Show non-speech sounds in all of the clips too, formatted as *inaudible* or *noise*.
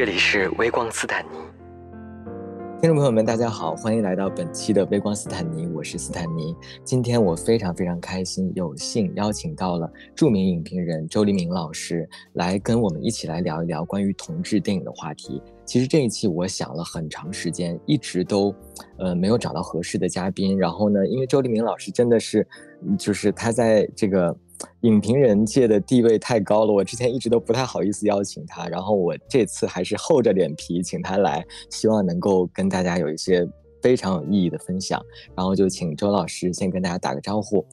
这里是微光斯坦尼，听众朋友们，大家好，欢迎来到本期的微光斯坦尼，我是斯坦尼。今天我非常非常开心，有幸邀请到了著名影评人周黎明老师来跟我们一起来聊一聊关于同志电影的话题。其实这一期我想了很长时间，一直都呃没有找到合适的嘉宾。然后呢，因为周黎明老师真的是，就是他在这个。影评人界的地位太高了，我之前一直都不太好意思邀请他，然后我这次还是厚着脸皮请他来，希望能够跟大家有一些非常有意义的分享，然后就请周老师先跟大家打个招呼。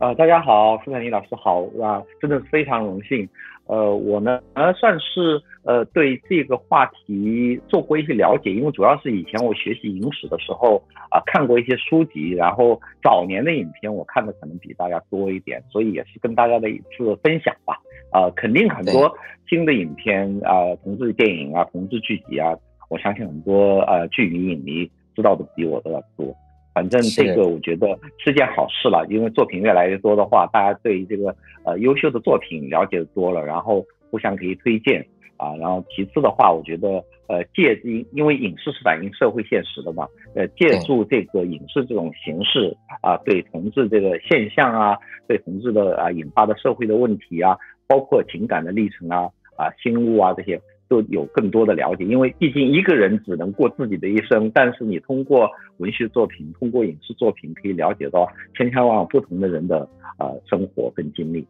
呃，大家好，傅坦尼老师好，啊，真的非常荣幸。呃，我呢，呃，算是呃对这个话题做过一些了解，因为主要是以前我学习影史的时候啊，看过一些书籍，然后早年的影片我看的可能比大家多一点，所以也是跟大家的一次分享吧。啊，肯定很多新的影片啊，同志电影啊，同志剧集啊，我相信很多呃剧迷影迷知道的比我都要多。反正这个我觉得是件好事了，因为作品越来越多的话，大家对于这个呃优秀的作品了解的多了，然后互相可以推荐啊。然后其次的话，我觉得呃借因因为影视是反映社会现实的嘛，呃借助这个影视这种形式啊，对同志这个现象啊，对同志的啊引发的社会的问题啊，包括情感的历程啊啊心路啊这些。都有更多的了解，因为毕竟一个人只能过自己的一生，但是你通过文学作品、通过影视作品，可以了解到千千万万不同的人的呃生活跟经历。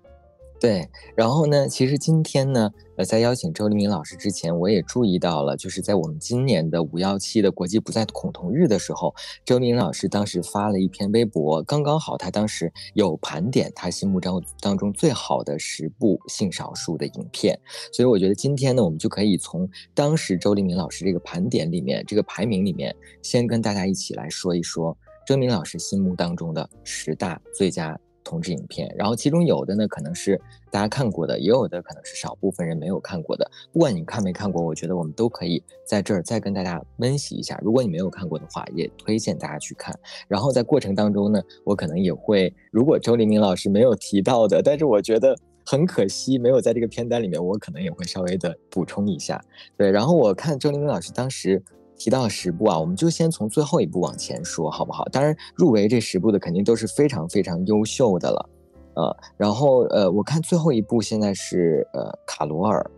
对，然后呢，其实今天呢，呃，在邀请周黎明老师之前，我也注意到了，就是在我们今年的五幺七的国际不再恐同日的时候，周黎明老师当时发了一篇微博，刚刚好，他当时有盘点他心目中当中最好的十部性少数的影片，所以我觉得今天呢，我们就可以从当时周黎明老师这个盘点里面，这个排名里面，先跟大家一起来说一说周明老师心目当中的十大最佳。同志影片，然后其中有的呢可能是大家看过的，也有的可能是少部分人没有看过的。不管你看没看过，我觉得我们都可以在这儿再跟大家温习一下。如果你没有看过的话，也推荐大家去看。然后在过程当中呢，我可能也会，如果周黎明老师没有提到的，但是我觉得很可惜没有在这个片单里面，我可能也会稍微的补充一下。对，然后我看周黎明老师当时。提到十部啊，我们就先从最后一部往前说，好不好？当然，入围这十部的肯定都是非常非常优秀的了，呃，然后呃，我看最后一部现在是呃卡罗尔。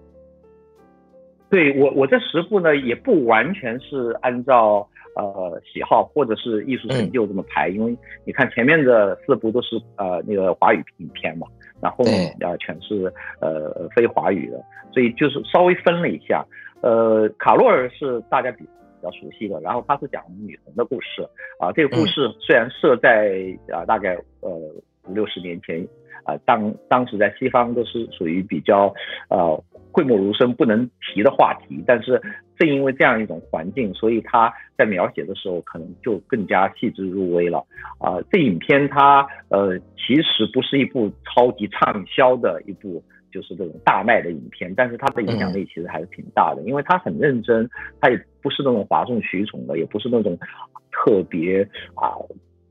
对我，我这十部呢也不完全是按照呃喜好或者是艺术成就这么排，因为你看前面的四部都是呃那个华语影片嘛，然后面啊全是呃非华语的，所以就是稍微分了一下，呃，卡罗尔是大家比。比较熟悉的，然后它是讲女童的故事啊。这个故事虽然设在啊大概呃五六十年前啊，当当时在西方都是属于比较呃讳莫如深、不能提的话题，但是正因为这样一种环境，所以他在描写的时候可能就更加细致入微了啊。这影片它呃其实不是一部超级畅销的一部。就是这种大卖的影片，但是它的影响力其实还是挺大的，因为它很认真，它也不是那种哗众取宠的，也不是那种特别啊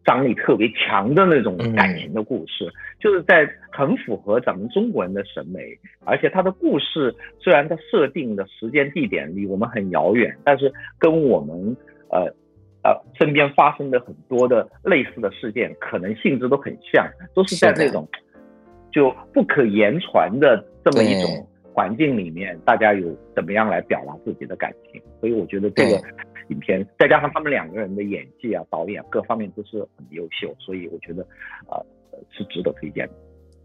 张力特别强的那种感情的故事，就是在很符合咱们中国人的审美，而且它的故事虽然它设定的时间地点离我们很遥远，但是跟我们呃呃身边发生的很多的类似的事件，可能性质都很像，都是在那种。就不可言传的这么一种环境里面，大家有怎么样来表达自己的感情？所以我觉得这个影片再加上他们两个人的演技啊、导演各方面都是很优秀，所以我觉得呃是值得推荐的。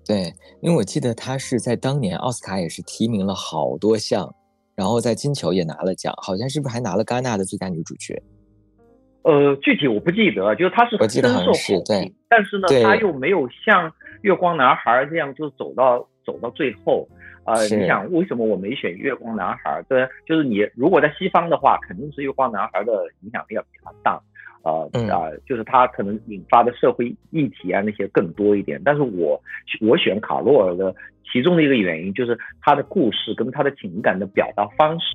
对，因为我记得他是在当年奥斯卡也是提名了好多项，然后在金球也拿了奖，好像是不是还拿了戛纳的最佳女主角？呃，具体我不记得，就是他是深受好评，但是呢，他又没有像。月光男孩这样就走到走到最后，呃，你想为什么我没选月光男孩？对，就是你如果在西方的话，肯定是月光男孩的影响力要比较大，呃啊，就是他可能引发的社会议题啊那些更多一点。但是我我选卡洛尔的其中的一个原因就是他的故事跟他的情感的表达方式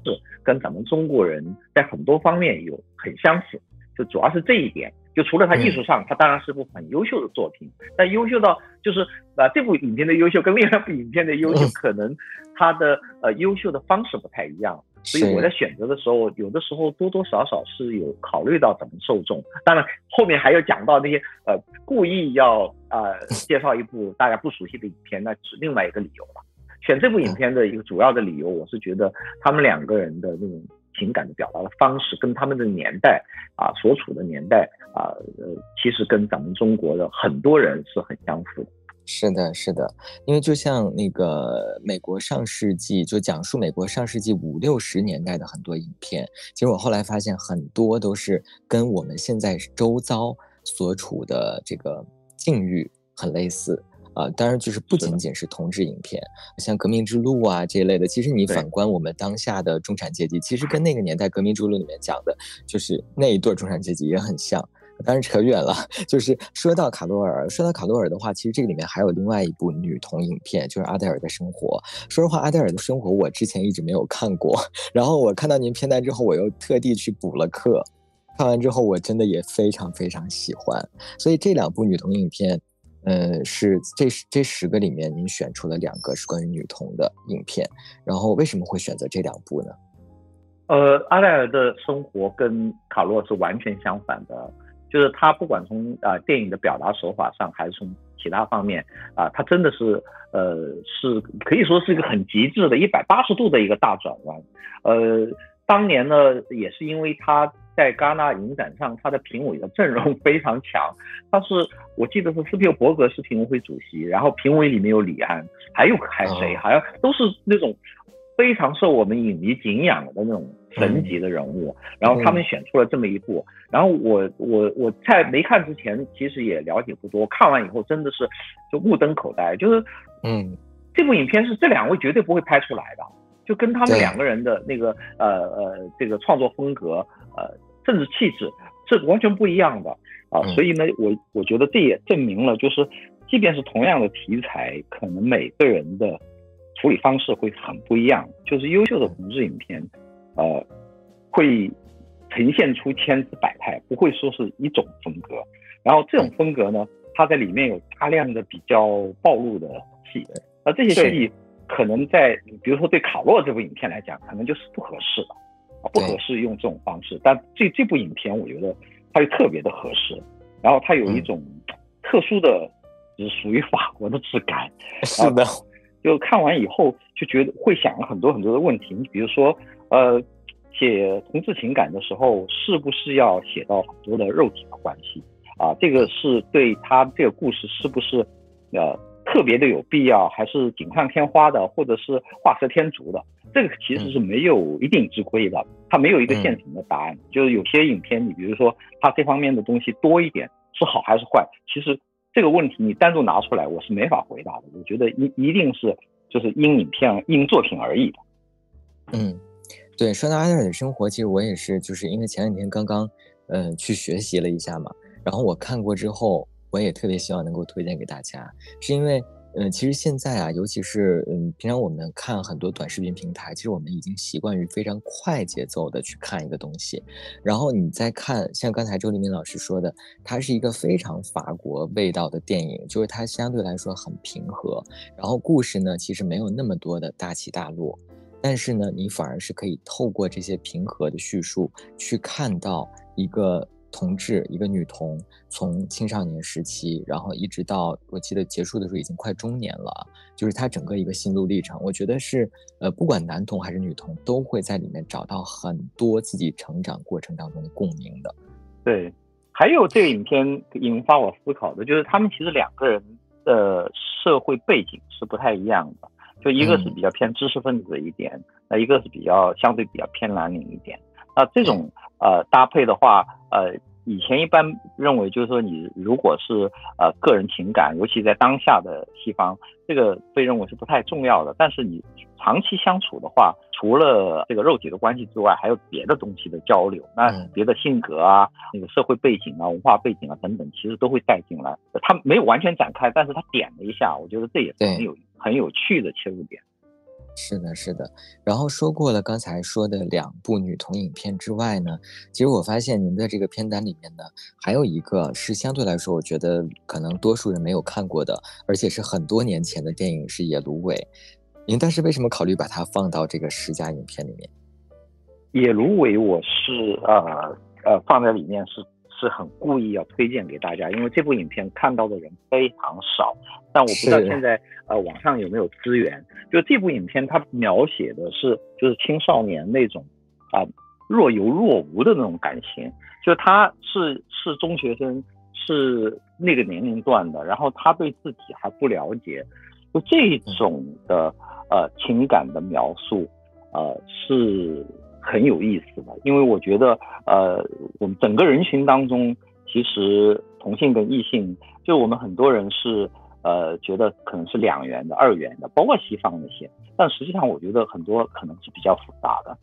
跟咱们中国人在很多方面有很相似，就主要是这一点。就除了他艺术上，他当然是部很优秀的作品，但优秀到就是啊，这部影片的优秀跟另外一部影片的优秀，可能他的呃优秀的方式不太一样所以我在选择的时候，有的时候多多少少是有考虑到怎么受众。当然，后面还有讲到那些呃故意要呃介绍一部大家不熟悉的影片，那是另外一个理由了。选这部影片的一个主要的理由，我是觉得他们两个人的那种情感的表达的方式，跟他们的年代啊所处的年代啊，呃，其实跟咱们中国的很多人是很相似的。是的，是的，因为就像那个美国上世纪，就讲述美国上世纪五六十年代的很多影片，其实我后来发现很多都是跟我们现在周遭所处的这个境遇很类似啊。当然，就是不仅仅是同志影片，像《革命之路》啊这一类的，其实你反观我们当下的中产阶级，其实跟那个年代《革命之路》里面讲的，就是那一对中产阶级也很像。当然扯远了，*laughs* 就是说到卡罗尔，说到卡罗尔的话，其实这个里面还有另外一部女童影片，就是阿黛尔的生活。说实话，阿黛尔的生活我之前一直没有看过，*laughs* 然后我看到您片单之后，我又特地去补了课，看完之后我真的也非常非常喜欢。所以这两部女童影片，呃，是这这十个里面您选出了两个是关于女童的影片，然后为什么会选择这两部呢？呃，阿黛尔的生活跟卡洛是完全相反的。就是他不管从啊电影的表达手法上，还是从其他方面啊，他真的是呃是可以说是一个很极致的一百八十度的一个大转弯。呃，当年呢也是因为他在戛纳影展上他的评委的阵容非常强，他是我记得是斯皮尔伯格是评委会主席，然后评委里面有李安，还有还谁，好像都是那种。非常受我们影迷敬仰的那种神级的人物，然后他们选出了这么一部，然后我我我在没看之前其实也了解不多，看完以后真的是就目瞪口呆，就是嗯，这部影片是这两位绝对不会拍出来的，就跟他们两个人的那个呃呃这个创作风格呃甚至气质是完全不一样的啊，所以呢我我觉得这也证明了就是即便是同样的题材，可能每个人的。处理方式会很不一样，就是优秀的同志影片，呃，会呈现出千姿百态，不会说是一种风格。然后这种风格呢，它在里面有大量的比较暴露的戏，那这些戏可能在比如说对卡洛这部影片来讲，可能就是不合适的，啊，不合适用这种方式。但这这部影片，我觉得它就特别的合适，然后它有一种特殊的，就是属于法国的质感，是的。就看完以后就觉得会想了很多很多的问题，你比如说，呃，写同志情感的时候，是不是要写到很多的肉体的关系啊？这个是对他这个故事是不是呃特别的有必要，还是锦上添花的，或者是画蛇添足的？这个其实是没有一定之规的，它没有一个现成的答案。就是有些影片，你比如说它这方面的东西多一点，是好还是坏？其实。这个问题你单独拿出来，我是没法回答的。我觉得一一定是就是因影片因作品而异的。嗯，对，说到阿黛尔的生活，其实我也是，就是因为前两天刚刚嗯去学习了一下嘛，然后我看过之后，我也特别希望能够推荐给大家，是因为。嗯，其实现在啊，尤其是嗯，平常我们看很多短视频平台，其实我们已经习惯于非常快节奏的去看一个东西。然后你再看，像刚才周黎明老师说的，它是一个非常法国味道的电影，就是它相对来说很平和，然后故事呢其实没有那么多的大起大落，但是呢，你反而是可以透过这些平和的叙述去看到一个。同志一个女童，从青少年时期，然后一直到我记得结束的时候已经快中年了，就是她整个一个心路历程。我觉得是，呃，不管男童还是女童，都会在里面找到很多自己成长过程当中的共鸣的。对，还有这个影片引发我思考的就是，他们其实两个人的社会背景是不太一样的，就一个是比较偏知识分子一点，那一个是比较相对比较偏蓝领一点。那这种呃搭配的话，呃，以前一般认为就是说，你如果是呃个人情感，尤其在当下的西方，这个被认为是不太重要的。但是你长期相处的话，除了这个肉体的关系之外，还有别的东西的交流，那别的性格啊、那个社会背景啊、文化背景啊等等，其实都会带进来。他没有完全展开，但是他点了一下，我觉得这也是很有很有趣的切入点。是的，是的。然后说过了刚才说的两部女童影片之外呢，其实我发现您的这个片单里面呢，还有一个是相对来说，我觉得可能多数人没有看过的，而且是很多年前的电影，是《野芦苇》。您当时为什么考虑把它放到这个十佳影片里面？野芦苇，我是呃呃放在里面是是很故意要推荐给大家，因为这部影片看到的人非常少，但我不知道现在呃网上有没有资源。就这部影片，它描写的是就是青少年那种啊若有若无的那种感情，就他是是中学生，是那个年龄段的，然后他对自己还不了解，就这种的呃情感的描述，呃是。很有意思的，因为我觉得，呃，我们整个人群当中，其实同性跟异性，就我们很多人是，呃，觉得可能是两元的、二元的，包括西方那些，但实际上我觉得很多可能是比较复杂的，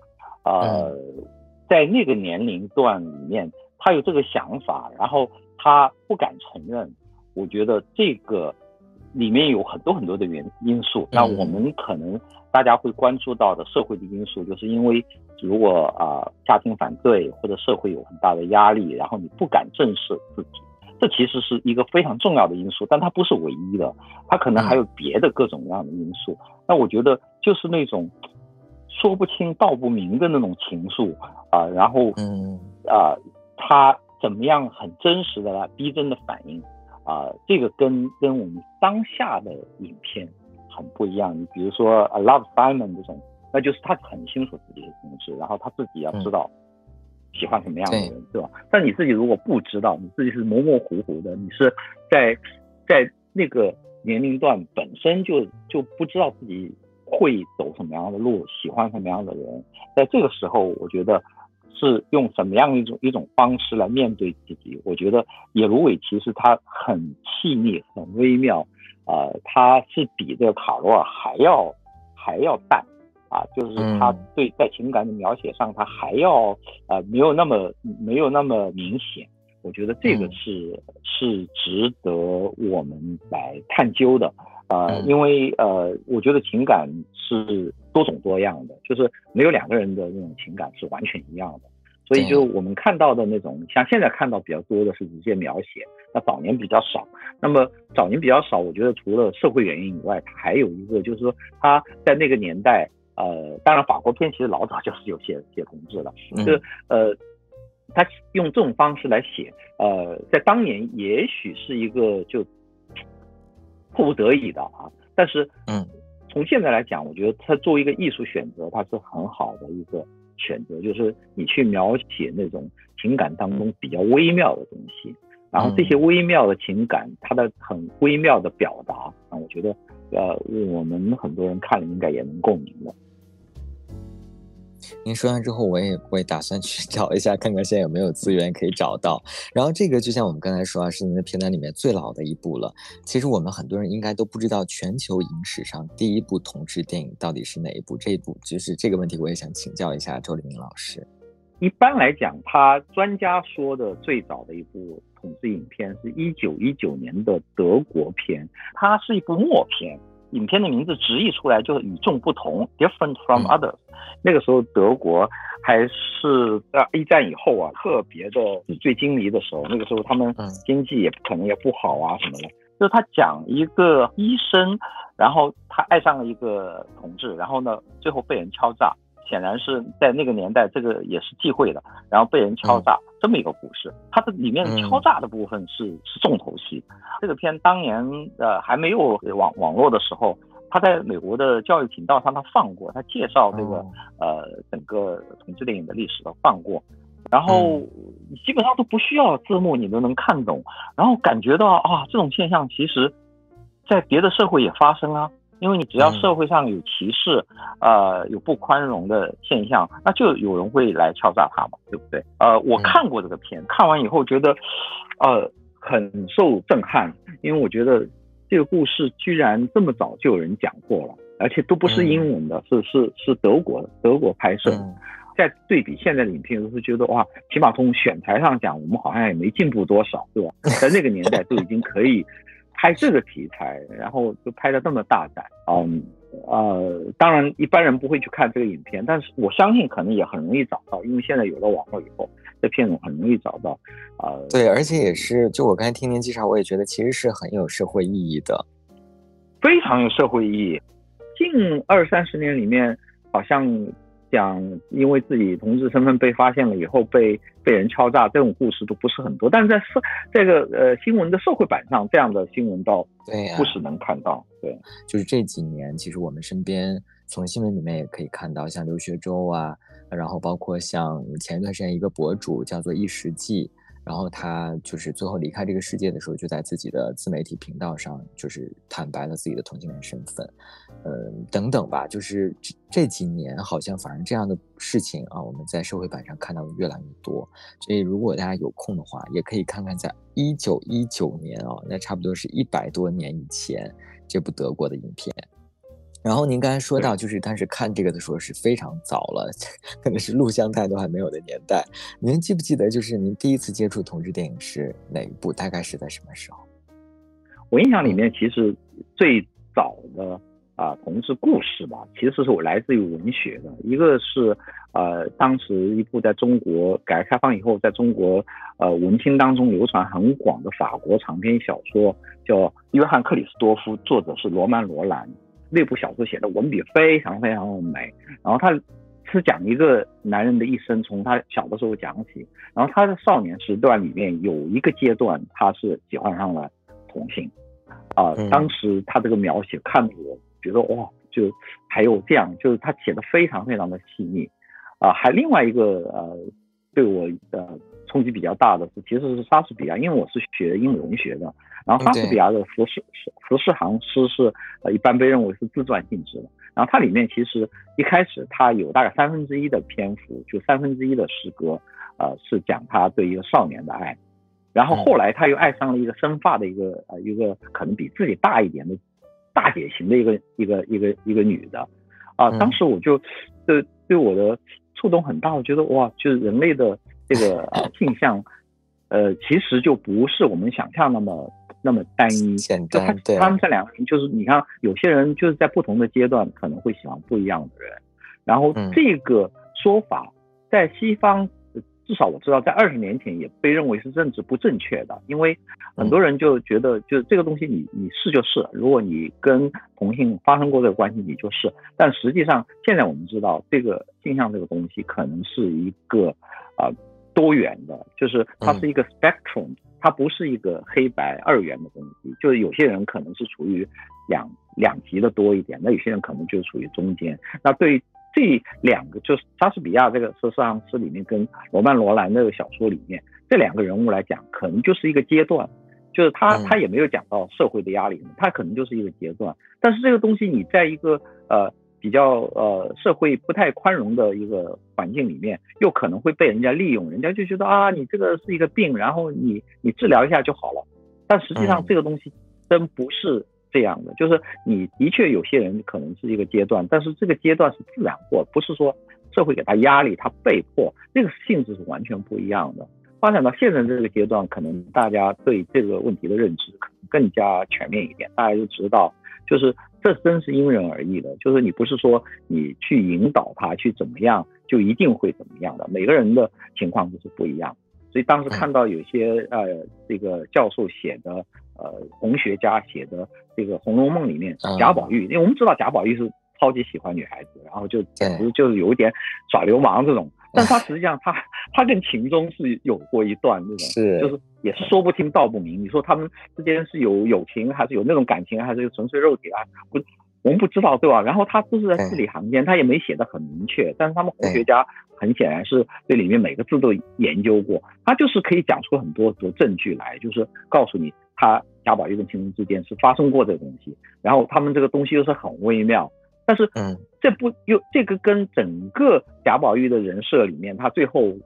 呃，在那个年龄段里面，他有这个想法，然后他不敢承认，我觉得这个里面有很多很多的原因素，那我们可能大家会关注到的社会的因素，就是因为。如果啊，家庭反对或者社会有很大的压力，然后你不敢正视自己，这其实是一个非常重要的因素，但它不是唯一的，它可能还有别的各种各样的因素。那我觉得就是那种说不清道不明的那种情愫啊，然后嗯啊，他怎么样很真实的来逼真的反应啊，这个跟跟我们当下的影片很不一样。你比如说《A Love Simon》这种。那就是他很清楚自己的同志，然后他自己要知道喜欢什么样的人，对吧？但你自己如果不知道，你自己是模模糊糊的，你是在在那个年龄段本身就就不知道自己会走什么样的路，喜欢什么样的人，在这个时候，我觉得是用什么样一种一种方式来面对自己？我觉得野芦苇其实它很细腻、很微妙，啊，他是比这个卡罗尔还要还要淡。啊，就是他对在情感的描写上，他还要呃没有那么没有那么明显。我觉得这个是是值得我们来探究的啊，因为呃，我觉得情感是多种多样的，就是没有两个人的那种情感是完全一样的。所以就我们看到的那种，像现在看到比较多的是直接描写，那早年比较少。那么早年比较少，我觉得除了社会原因以外，还有一个就是说他在那个年代。呃，当然，法国片其实老早就是有写写同志了，就是呃，他用这种方式来写，呃，在当年也许是一个就迫不得已的啊，但是嗯，从现在来讲，我觉得他作为一个艺术选择，它是很好的一个选择，就是你去描写那种情感当中比较微妙的东西，然后这些微妙的情感，它的很微妙的表达啊，我觉得呃，我们很多人看了应该也能共鸣的。您说完之后，我也会打算去 *laughs* 找一下，看看现在有没有资源可以找到。然后这个就像我们刚才说啊，是您的片单里面最老的一部了。其实我们很多人应该都不知道，全球影史上第一部同志电影到底是哪一部？这一部就是这个问题，我也想请教一下周立明老师。一般来讲，他专家说的最早的一部同志影片是一九一九年的德国片，它是一部默片。影片的名字直译出来就是与众不同，different from others。那个时候德国还是在一战以后啊，特别的纸醉金迷的时候。那个时候他们经济也可能也不好啊什么的。就是他讲一个医生，然后他爱上了一个同志，然后呢最后被人敲诈。显然是在那个年代，这个也是忌讳的，然后被人敲诈这么一个故事。它的里面敲诈的部分是是重头戏。这个片当年呃还没有网网络的时候，他在美国的教育频道上他放过，他介绍这个呃整个同志电影的历史的放过，然后基本上都不需要字幕你都能看懂，然后感觉到啊这种现象其实，在别的社会也发生啊。因为你只要社会上有歧视，呃，有不宽容的现象，那就有人会来敲诈他嘛，对不对？呃，我看过这个片，看完以后觉得，呃，很受震撼，因为我觉得这个故事居然这么早就有人讲过了，而且都不是英文的，是是是德国德国拍摄。在对比现在的影片，都是觉得哇，起码从选材上讲，我们好像也没进步多少，对吧？在那个年代都已经可以。拍这个题材，然后就拍的这么大胆，嗯，呃，当然一般人不会去看这个影片，但是我相信可能也很容易找到，因为现在有了网络以后，这片子很容易找到，呃，对，而且也是，就我刚才听您介绍，我也觉得其实是很有社会意义的，非常有社会意义。近二三十年里面，好像讲因为自己同志身份被发现了以后被被人敲诈这种故事都不是很多，但是在社这个呃新闻的社会版上，这样的新闻倒不时能看到。对，就是这几年，其实我们身边从新闻里面也可以看到，像刘学周啊，然后包括像前一段时间一个博主叫做一时记。然后他就是最后离开这个世界的时候，就在自己的自媒体频道上，就是坦白了自己的同性恋身份，嗯，等等吧。就是这这几年，好像反正这样的事情啊，我们在社会版上看到的越来越多。所以，如果大家有空的话，也可以看看在一九一九年啊，那差不多是一百多年以前这部德国的影片。然后您刚才说到，就是当时看这个的时候是非常早了，*laughs* 可能是录像带都还没有的年代。您记不记得，就是您第一次接触同志电影是哪一部？大概是在什么时候？我印象里面，其实最早的啊同志故事吧，其实是我来自于文学的。一个是呃，当时一部在中国改革开放以后，在中国呃文青当中流传很广的法国长篇小说，叫《约翰克里斯多夫》，作者是罗曼罗兰。那部小说写的文笔非常非常的美，然后他是讲一个男人的一生，从他小的时候讲起，然后他的少年时段里面有一个阶段，他是喜欢上了同性，啊，当时他这个描写看得我觉得哇，就还有这样，就是他写的非常非常的细腻，啊，还另外一个呃，对我呃冲击比较大的是，其实是莎士比亚，因为我是学英文文学的。然后莎士比亚的《服饰服饰行诗》是呃一般被认为是自传性质的。然后它里面其实一开始它有大概三分之一的篇幅，就三分之一的诗歌，呃是讲他对一个少年的爱。然后后来他又爱上了一个生发的一个呃一个可能比自己大一点的大姐型的一个一个一个一个女的。啊，当时我就对对我的触动很大，我觉得哇，就是人类的这个呃性向，呃其实就不是我们想象那么。那么单一，简单。他们这两个人就是，你看，有些人就是在不同的阶段可能会喜欢不一样的人。然后这个说法在西方，至少我知道，在二十年前也被认为是政治不正确的，因为很多人就觉得，就是这个东西你你是就是，如果你跟同性发生过这个关系，你就是。但实际上，现在我们知道，这个镜像这个东西可能是一个啊多元的，就是它是一个 spectrum。它不是一个黑白二元的东西，就是有些人可能是处于两两极的多一点，那有些人可能就处于中间。那对于这两个，就是莎士比亚这个《十四行诗》里面跟罗曼罗兰那个小说里面这两个人物来讲，可能就是一个阶段，就是他他也没有讲到社会的压力，他可能就是一个阶段。但是这个东西你在一个呃。比较呃社会不太宽容的一个环境里面，又可能会被人家利用，人家就觉得啊，你这个是一个病，然后你你治疗一下就好了。但实际上这个东西真不是这样的，就是你的确有些人可能是一个阶段，但是这个阶段是自然过不是说社会给他压力，他被迫，这个性质是完全不一样的。发展到现在这个阶段，可能大家对这个问题的认知可能更加全面一点，大家就知道。就是这真是因人而异的，就是你不是说你去引导他去怎么样，就一定会怎么样的。每个人的情况都是不一样，所以当时看到有些呃这个教授写的呃红学家写的这个《红楼梦》里面贾宝玉，因为我们知道贾宝玉是超级喜欢女孩子，然后就简直就是有一点耍流氓这种。但他实际上，他他跟秦钟是有过一段那种，是就是也是说不清道不明。你说他们之间是有友情，还是有那种感情，还是纯粹肉体啊？不，我们不知道，对吧？然后他都是在字里行间，他也没写的很明确。但是他们红学家很显然是对里面每个字都研究过，他就是可以讲出很多的证据来，就是告诉你他贾宝玉跟秦钟之间是发生过这个东西，然后他们这个东西又是很微妙。但是，嗯，这不又这个跟整个贾宝玉的人设里面，他最后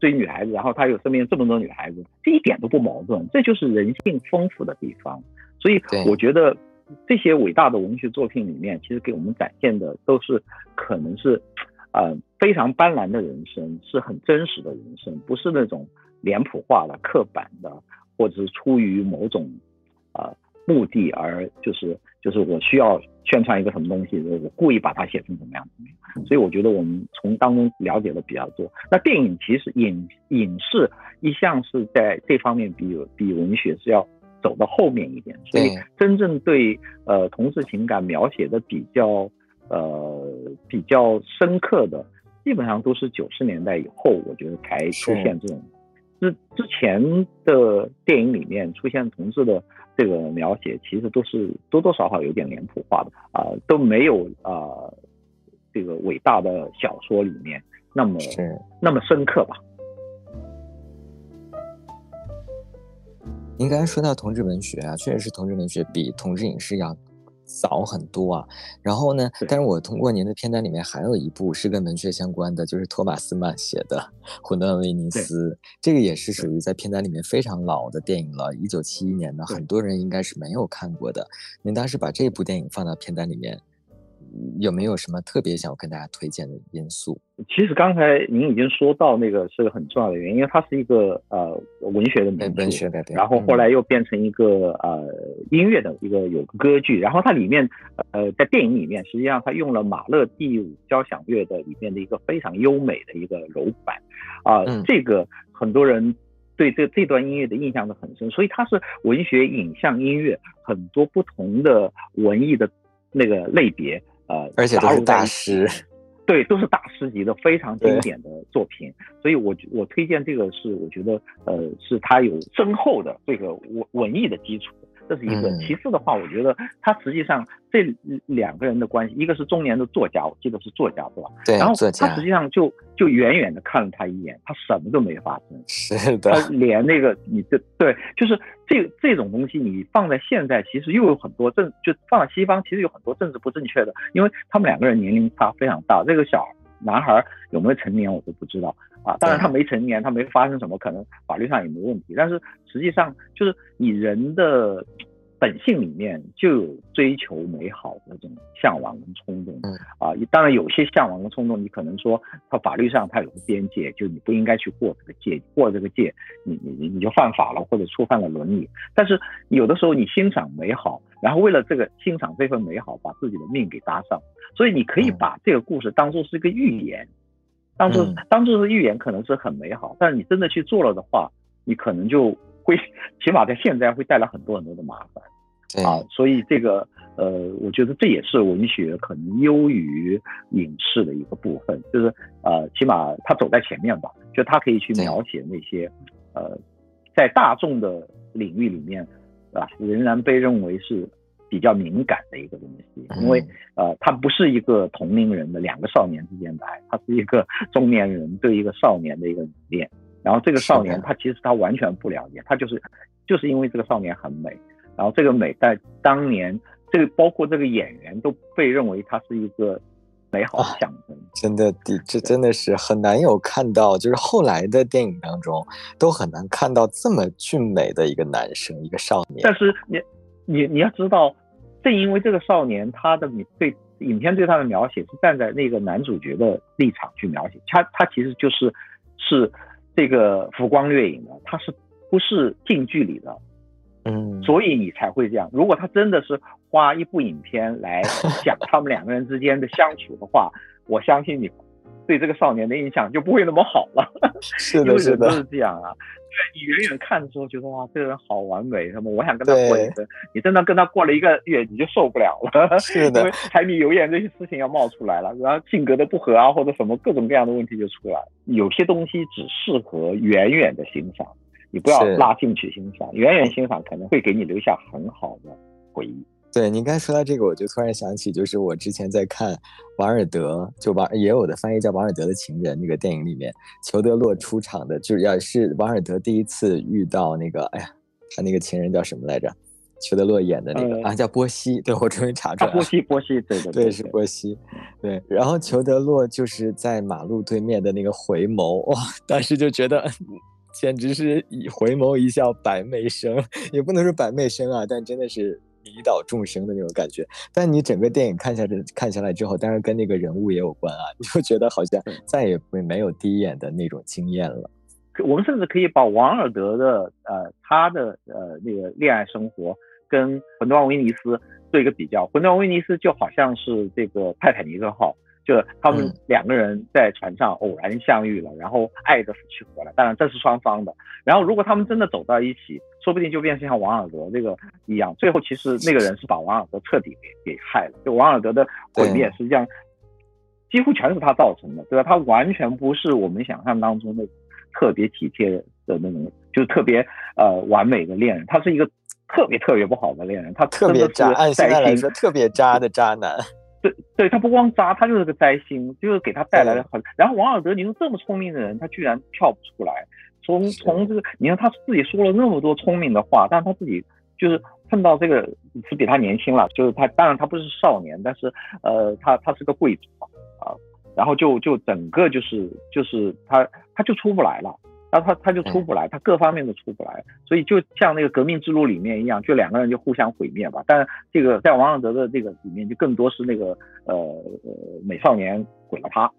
追女孩子，然后他有身边这么多女孩子，这一点都不矛盾，这就是人性丰富的地方。所以我觉得这些伟大的文学作品里面，其实给我们展现的都是可能是，呃，非常斑斓的人生，是很真实的人生，不是那种脸谱化的、刻板的，或者是出于某种，呃。目的而就是就是我需要宣传一个什么东西，我故意把它写成怎么样怎么样，所以我觉得我们从当中了解的比较多。那电影其实影影视一向是在这方面比比文学是要走到后面一点，所以真正对呃同志情感描写的比较呃比较深刻的，基本上都是九十年代以后，我觉得才出现这种。之之前的电影里面出现同志的这个描写，其实都是多多少少有点脸谱化的啊，都没有啊这个伟大的小说里面那么那么深刻吧。您刚才说到同志文学啊，确实是同志文学比同志影视要。早很多啊，然后呢？但是我通过您的片单里面还有一部是跟文学相关的，就是托马斯曼写的《混沌威尼斯》，这个也是属于在片单里面非常老的电影了，一九七一年的，很多人应该是没有看过的。您当时把这部电影放到片单里面。有没有什么特别想要跟大家推荐的因素？其实刚才您已经说到那个是个很重要的原因，因为它是一个呃文学的名文学的，然后后来又变成一个呃音乐的一个有歌剧，然后它里面呃在电影里面实际上它用了马勒第五交响乐的里面的一个非常优美的一个柔板啊，这个很多人对这这段音乐的印象都很深，所以它是文学、影像、音乐很多不同的文艺的那个类别。呃，而且都是大师，*laughs* 对，都是大师级的非常经典的作品，所以我我推荐这个是我觉得呃是它有深厚的这个文文艺的基础。这是一个，其次的话，我觉得他实际上这两个人的关系，一个是中年的作家，我记得是作家，对吧？对，然后他实际上就就远远的看了他一眼，他什么都没发生，是的，他连那个你这对，就是这这种东西，你放在现在，其实又有很多政，就放在西方，其实有很多政治不正确的，因为他们两个人年龄差非常大，这个小男孩有没有成年我都不知道。啊，当然他没成年，他没发生什么，可能法律上也没问题。但是实际上，就是你人的本性里面就有追求美好的这种向往跟冲动。嗯啊，当然有些向往跟冲动，你可能说他法律上他有个边界，就你不应该去过这个界，过这个界，你你你你就犯法了或者触犯了伦理。但是有的时候你欣赏美好，然后为了这个欣赏这份美好，把自己的命给搭上，所以你可以把这个故事当做是一个寓言。当初当初是预言，可能是很美好，但是你真的去做了的话，你可能就会，起码在现在会带来很多很多的麻烦。啊，所以这个呃，我觉得这也是文学可能优于影视的一个部分，就是呃，起码它走在前面吧，就它可以去描写那些呃，在大众的领域里面，啊，仍然被认为是。比较敏感的一个东西，因为呃，它不是一个同龄人的两个少年之间的爱，它是一个中年人对一个少年的一个恋。然后这个少年他其实他完全不了解，他就是就是因为这个少年很美，然后这个美在当年这个包括这个演员都被认为他是一个美好的象征。真的，这真的是很难有看到，就是后来的电影当中都很难看到这么俊美的一个男生，一个少年。但是你。你你要知道，正因为这个少年，他的你对影片对他的描写是站在那个男主角的立场去描写，他他其实就是是这个浮光掠影的，他是不是近距离的？嗯，所以你才会这样。如果他真的是花一部影片来 *laughs* 讲他们两个人之间的相处的话，我相信你对这个少年的印象就不会那么好了。是的，*laughs* 是的，都是这样啊。你远远看的时候觉得哇，这个人好完美，什么我想跟他过一生。你真的跟他过了一个月，你就受不了了。*laughs* 是的，因为柴米油盐这些事情要冒出来了，然后性格的不合啊，或者什么各种各样的问题就出来。有些东西只适合远远的欣赏，你不要拉进去欣赏。远远欣赏可能会给你留下很好的回忆。对，您刚才说到这个，我就突然想起，就是我之前在看王尔德，就王也有的翻译叫王尔德的情人那个电影里面，裘德洛出场的，就是要是王尔德第一次遇到那个，哎呀，他那个情人叫什么来着？裘德洛演的那个啊，叫波西。对我终于查出来了，波西，波西，对对 *laughs* 对，是波西。对，然后裘德洛就是在马路对面的那个回眸，哇，当时就觉得简直是以回眸一笑百媚生，也不能说百媚生啊，但真的是。迷倒众生的那种感觉，但你整个电影看下来看下来之后，当然跟那个人物也有关啊，你就觉得好像再也不没有第一眼的那种惊艳了。我们甚至可以把王尔德的呃他的呃那个恋爱生活跟《魂断威尼斯》做一个比较，《魂断威尼斯》就好像是这个泰坦尼克号。就他们两个人在船上偶然相遇了，然后爱的死去活来。当然这是双方的。然后如果他们真的走到一起，说不定就变成像王尔德这个一样。最后其实那个人是把王尔德彻底给给害了。就王尔德的毁灭，实际上几乎全是他造成的，对吧？他完全不是我们想象当中的特别体贴的那种，就是特别呃完美的恋人，他是一个特别特别不好的恋人，他特别渣，按现在来说特别渣的渣男。*laughs* 对对，他不光渣，他就是个灾星，就是给他带来了很。然后王尔德，你说这么聪明的人，他居然跳不出来。从从这个，你看他自己说了那么多聪明的话，但他自己就是碰到这个是比他年轻了，就是他当然他不是少年，但是呃，他他是个贵族啊，然后就就整个就是就是他他就出不来了。然后他他就出不来，他各方面都出不来，所以就像那个革命之路里面一样，就两个人就互相毁灭吧。但这个在王尔德的这个里面，就更多是那个呃呃美少年毁了他。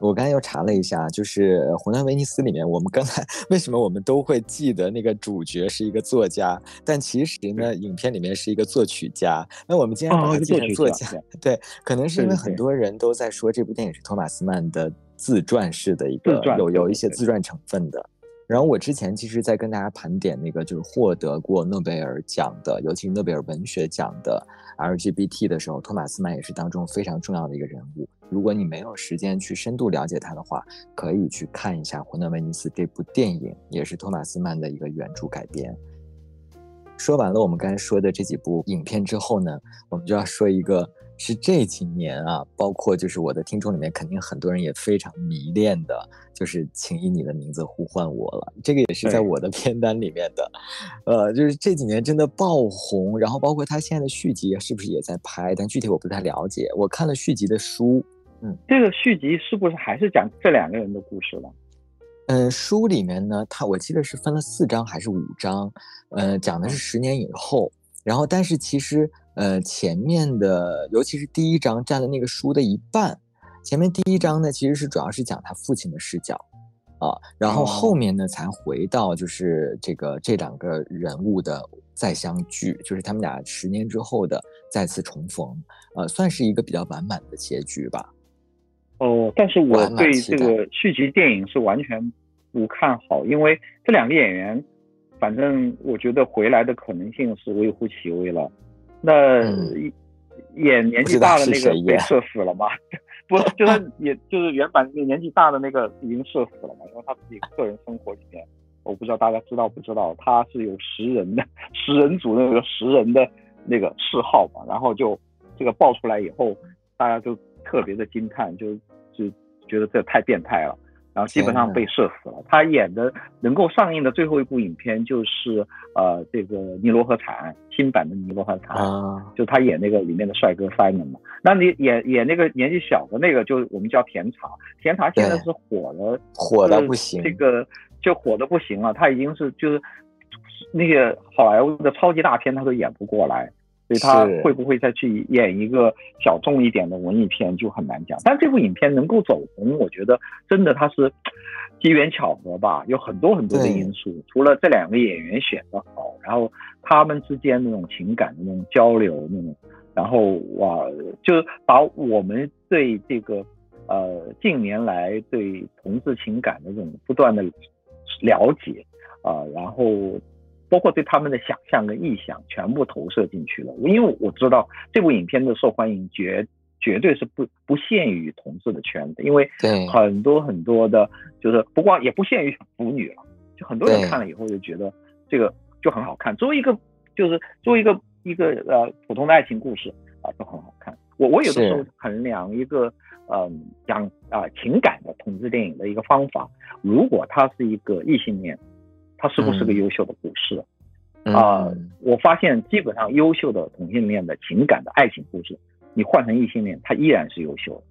我刚才又查了一下，就是《湖南威尼斯》里面，我们刚才 *laughs* 为什么我们都会记得那个主角是一个作家，但其实呢，影片里面是一个作曲家。那我们今天把它记成作家，对，可能是因为很多人都在说这部电影是托马斯曼的。自传式的一个有有一些自传成分的，然后我之前其实，在跟大家盘点那个就是获得过诺贝尔奖的，尤其是诺贝尔文学奖的 LGBT 的时候，托马斯曼也是当中非常重要的一个人物。如果你没有时间去深度了解它的话，可以去看一下《湖南威尼斯》这部电影，也是托马斯曼的一个原著改编。说完了我们刚才说的这几部影片之后呢，我们就要说一个。是这几年啊，包括就是我的听众里面，肯定很多人也非常迷恋的，就是请以你的名字呼唤我了。这个也是在我的 *laughs* 片单里面的，呃，就是这几年真的爆红。然后包括他现在的续集是不是也在拍？但具体我不太了解。我看了续集的书，嗯，这个续集是不是还是讲这两个人的故事了？嗯，书里面呢，他我记得是分了四章还是五章，呃，讲的是十年以后。然后，但是其实。呃，前面的尤其是第一章占了那个书的一半。前面第一章呢，其实是主要是讲他父亲的视角，啊，然后后面呢才回到就是这个这两个人物的再相聚，就是他们俩十年之后的再次重逢，呃，算是一个比较完满的结局吧。哦，但是我对这个续集电影是完全不看好，因为这两个演员，反正我觉得回来的可能性是微乎其微了。那演年纪大的那个被射死了吗？不，就是 *laughs* 也就是原版年纪大的那个已经射死了嘛？因为他自己个人生活里面，我不知道大家知道不知道，他是有食人的食人族那个食人的那个嗜好嘛。然后就这个爆出来以后，大家就特别的惊叹，就就觉得这太变态了。然后基本上被射死了。他演的能够上映的最后一部影片就是呃这个《尼罗河惨案》新版的《尼罗河惨案》，就他演那个里面的帅哥 Simon 嘛。那你演演那个年纪小的那个，就我们叫甜茶。甜茶现在是火了，火的不行。这个就火的不行了，他已经是就是那些好莱坞的超级大片，他都演不过来。所以他会不会再去演一个小众一点的文艺片就很难讲。但这部影片能够走红，我觉得真的它是机缘巧合吧，有很多很多的因素。除了这两个演员选的好，然后他们之间那种情感的那种交流，那种，然后哇，就把我们对这个呃近年来对同志情感的这种不断的了解啊，然后。包括对他们的想象跟臆想全部投射进去了，因为我知道这部影片的受欢迎绝绝对是不不限于同志的圈子，因为很多很多的，就是不光也不限于腐女了，就很多人看了以后就觉得这个就很好看。作为一个就是作为一个一个呃普通的爱情故事啊，都很好看。我我有的时候衡量一个嗯讲啊情感的同志电影的一个方法，如果他是一个异性恋。它是不是个优秀的故事啊？我发现基本上优秀的同性恋的情感的爱情故事，你换成异性恋，它依然是优秀的，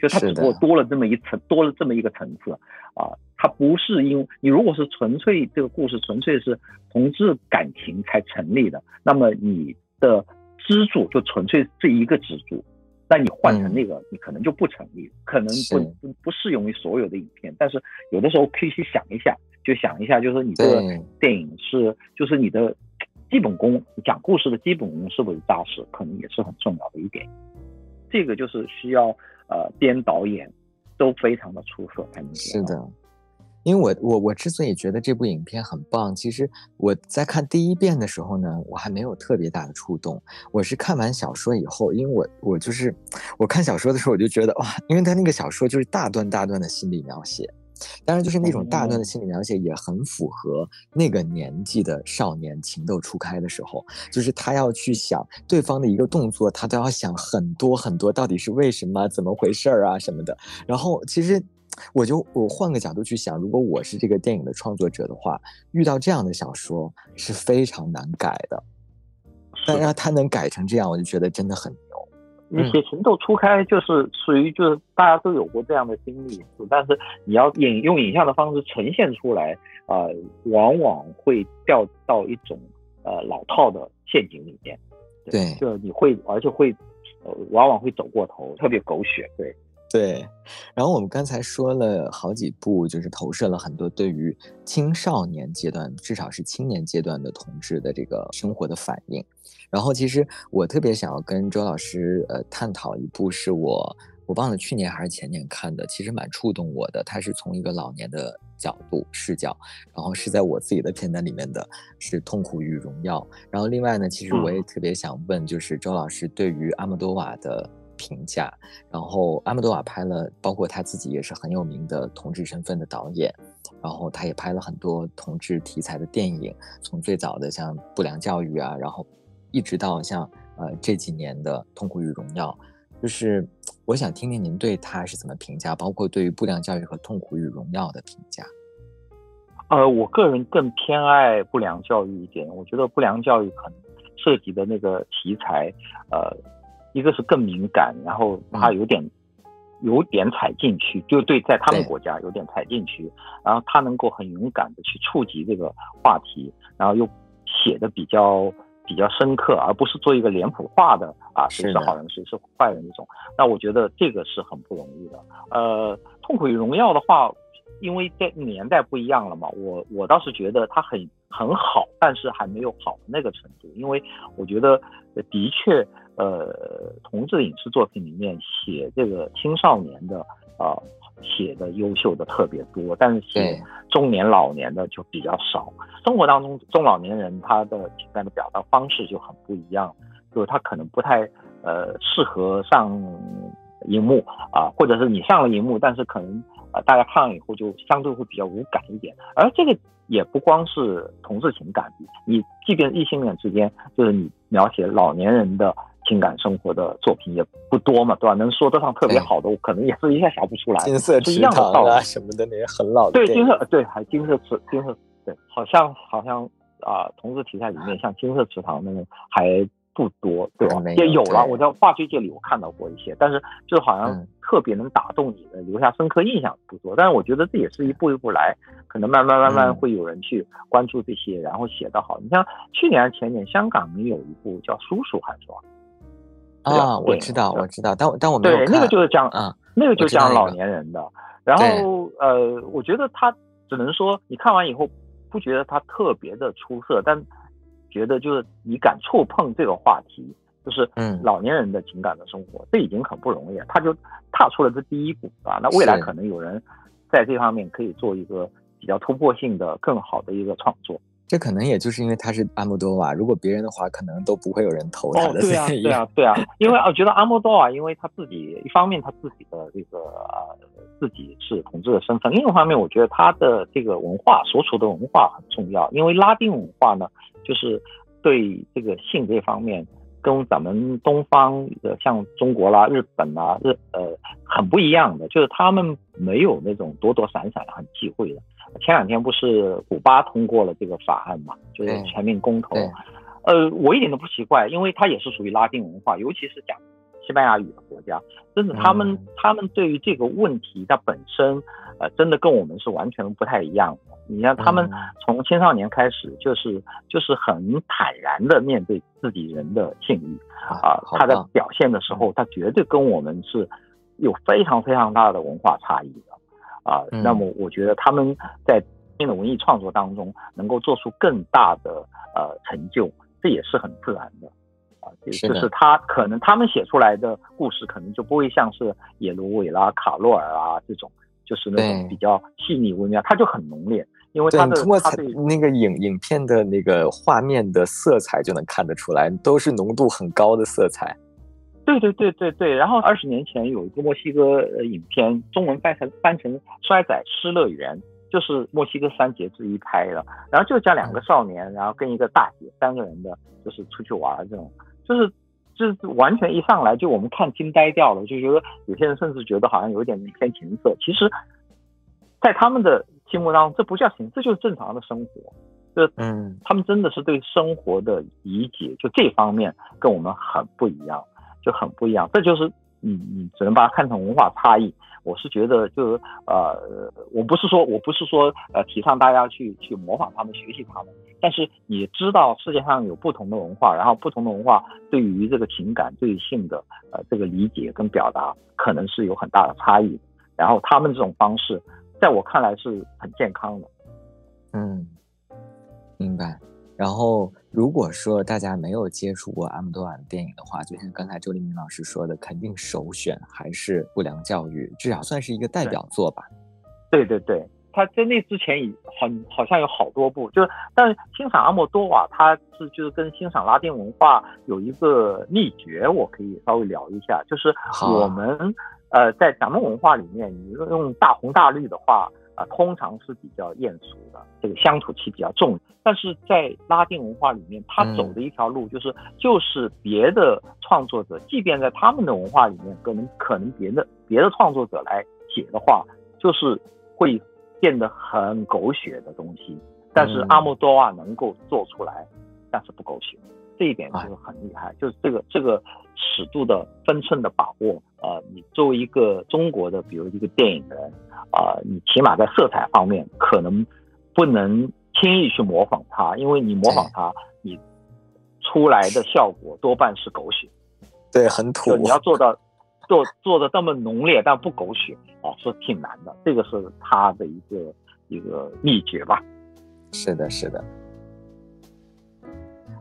就它只不过多了这么一层，多了这么一个层次啊。它不是因你如果是纯粹这个故事纯粹是同志感情才成立的，那么你的支柱就纯粹这一个支柱，那你换成那个，你可能就不成立，可能不不不适用于所有的影片。但是有的时候可以去想一下。就想一下，就是你这个电影是，就是你的基本功，讲故事的基本功是不是扎实，可能也是很重要的一点。这个就是需要呃编导演都非常的出色才能是的，因为我我我之所以觉得这部影片很棒，其实我在看第一遍的时候呢，我还没有特别大的触动。我是看完小说以后，因为我我就是我看小说的时候，我就觉得哇，因为他那个小说就是大段大段的心理描写，当然就是那种大段的心理描写也很符合那个年纪的少年情窦初开的时候，就是他要去想对方的一个动作，他都要想很多很多，到底是为什么、怎么回事儿啊什么的。然后其实。我就我换个角度去想，如果我是这个电影的创作者的话，遇到这样的小说是非常难改的。但是他能改成这样，我就觉得真的很牛。你写情窦初开，就是属于就是大家都有过这样的经历，但是你要影用影像的方式呈现出来，啊，往往会掉到一种呃老套的陷阱里面。对，就你会，而且会，呃，往往会走过头，特别狗血。对。对，然后我们刚才说了好几部，就是投射了很多对于青少年阶段，至少是青年阶段的同志的这个生活的反应。然后，其实我特别想要跟周老师呃探讨一部，是我我忘了去年还是前年看的，其实蛮触动我的。它是从一个老年的角度视角，然后是在我自己的片单里面的是《痛苦与荣耀》。然后另外呢，其实我也特别想问，就是周老师对于阿莫多瓦的。评价，然后阿莫多瓦拍了，包括他自己也是很有名的同志身份的导演，然后他也拍了很多同志题材的电影，从最早的像不良教育啊，然后一直到像呃这几年的痛苦与荣耀，就是我想听听您对他是怎么评价，包括对于不良教育和痛苦与荣耀的评价。呃，我个人更偏爱不良教育一点，我觉得不良教育可能涉及的那个题材，呃。一个是更敏感，然后他有点有点踩禁区，就对，在他们国家有点踩禁区，然后他能够很勇敢的去触及这个话题，然后又写的比较比较深刻，而不是做一个脸谱化的啊，谁是好人谁是坏人那种。那我觉得这个是很不容易的。呃，痛苦与荣耀的话，因为在年代不一样了嘛，我我倒是觉得他很很好，但是还没有好的那个程度，因为我觉得的确。呃，同志影视作品里面写这个青少年的啊，写的优秀的特别多，但是写中年老年的就比较少。生活当中中老年人他的情感的表达方式就很不一样，就是他可能不太呃适合上荧幕啊，或者是你上了荧幕，但是可能啊大家看了以后就相对会比较无感一点。而这个也不光是同志情感，你即便异性恋之间，就是你描写老年人的。情感生活的作品也不多嘛，对吧？能说得上特别好的，我可能也是一下想不出来。金色池塘啊什么的那些很老的。对金色，对还金色池，金色对，好像好像啊，同志题材里面像金色池塘那种还不多，对吧？也有了，我在话剧界里我看到过一些，但是就好像特别能打动你的、留下深刻印象不多。但是我觉得这也是一步一步来，可能慢慢慢慢会有人去关注这些，然后写得好。你像去年前年香港有一部叫《叔叔》，还是吧？啊，我知道，我知道，但但我没有对那个就是讲，啊，那个就讲老年人的。然后呃，我觉得他只能说，你看完以后不觉得他特别的出色，但觉得就是你敢触碰这个话题，就是嗯，老年人的情感的生活，这已经很不容易了。他就踏出了这第一步，啊，那未来可能有人在这方面可以做一个比较突破性的、更好的一个创作。这可能也就是因为他是阿莫多瓦，如果别人的话，可能都不会有人投他的。对啊，对啊，对啊，因为我觉得阿莫多瓦，因为他自己一方面他自己的这个呃自己是统治的身份，另一方面我觉得他的这个文化所处的文化很重要，因为拉丁文化呢，就是对这个性这方面跟咱们东方的像中国啦、日本啦、日呃很不一样的，就是他们没有那种躲躲闪闪、很忌讳的。前两天不是古巴通过了这个法案嘛，就是全民公投。呃，我一点都不奇怪，因为它也是属于拉丁文化，尤其是讲西班牙语的国家，真的他们他们对于这个问题，它本身呃真的跟我们是完全不太一样的。你像他们从青少年开始，就是就是很坦然的面对自己人的性欲啊，他在表现的时候，他绝对跟我们是有非常非常大的文化差异的。啊，那么我觉得他们在新的文艺创作当中能够做出更大的呃成就，这也是很自然的，啊，就是他可能他们写出来的故事可能就不会像是耶鲁韦拉、卡洛尔啊这种就是那种比较细腻微妙，它就很浓烈，因为它的通过它那个影影片的那个画面的色彩就能看得出来，都是浓度很高的色彩。对对对对对，然后二十年前有一个墨西哥呃影片，中文翻成翻成《衰仔失乐园》，就是墨西哥三杰之一拍的，然后就讲两个少年，然后跟一个大姐三个人的，就是出去玩这种，就是就是完全一上来就我们看惊呆掉了，就觉得有些人甚至觉得好像有点偏情色，其实，在他们的心目当中，这不叫情，这就是正常的生活，这嗯，他们真的是对生活的理解，就这方面跟我们很不一样。就很不一样，这就是你你只能把它看成文化差异。我是觉得，就是呃，我不是说我不是说呃提倡大家去去模仿他们、学习他们，但是你知道世界上有不同的文化，然后不同的文化对于这个情感、对性的呃这个理解跟表达，可能是有很大的差异。然后他们这种方式，在我看来是很健康的。嗯，明白。然后，如果说大家没有接触过阿姆多瓦的电影的话，就像刚才周黎明老师说的，肯定首选还是《不良教育》，至少算是一个代表作吧。对对对，他在那之前已很好像有好多部，就是但是欣赏阿莫多瓦，他是就是跟欣赏拉丁文化有一个秘诀，我可以稍微聊一下，就是我们呃在咱们文化里面，你用大红大绿的话。啊，通常是比较艳俗的，这个乡土气比较重。但是在拉丁文化里面，他走的一条路就是，就是别的创作者，即便在他们的文化里面，可能可能别的别的创作者来写的话，就是会变得很狗血的东西。但是阿莫多瓦能够做出来，但是不狗血。这一点就是很厉害，就是这个这个尺度的分寸的把握。呃，你作为一个中国的，比如一个电影人，啊，你起码在色彩方面可能不能轻易去模仿他，因为你模仿他，你出来的效果多半是狗血。*laughs* 对，很土。你要做到做做的这么浓烈但不狗血啊，是挺难的。这个是他的一个一个秘诀吧。是的，是的。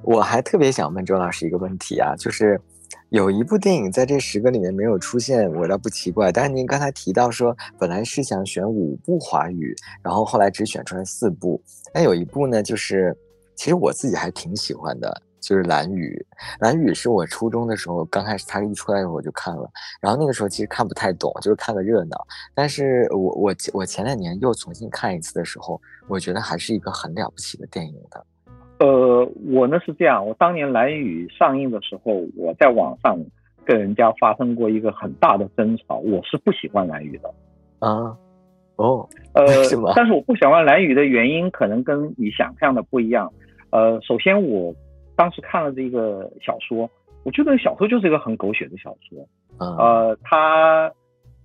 我还特别想问周老师一个问题啊，就是有一部电影在这十个里面没有出现，我倒不奇怪。但是您刚才提到说，本来是想选五部华语，然后后来只选出来四部。但有一部呢，就是其实我自己还挺喜欢的，就是《蓝雨》。《蓝雨》是我初中的时候刚开始它一出来的时候我就看了，然后那个时候其实看不太懂，就是看个热闹。但是我我我前两年又重新看一次的时候，我觉得还是一个很了不起的电影的。呃，我呢是这样，我当年蓝雨上映的时候，我在网上跟人家发生过一个很大的争吵，我是不喜欢蓝雨的。啊，哦，呃，*laughs* 但是我不喜欢蓝雨的原因可能跟你想象的不一样。呃，首先我当时看了这个小说，我觉得小说就是一个很狗血的小说。呃，他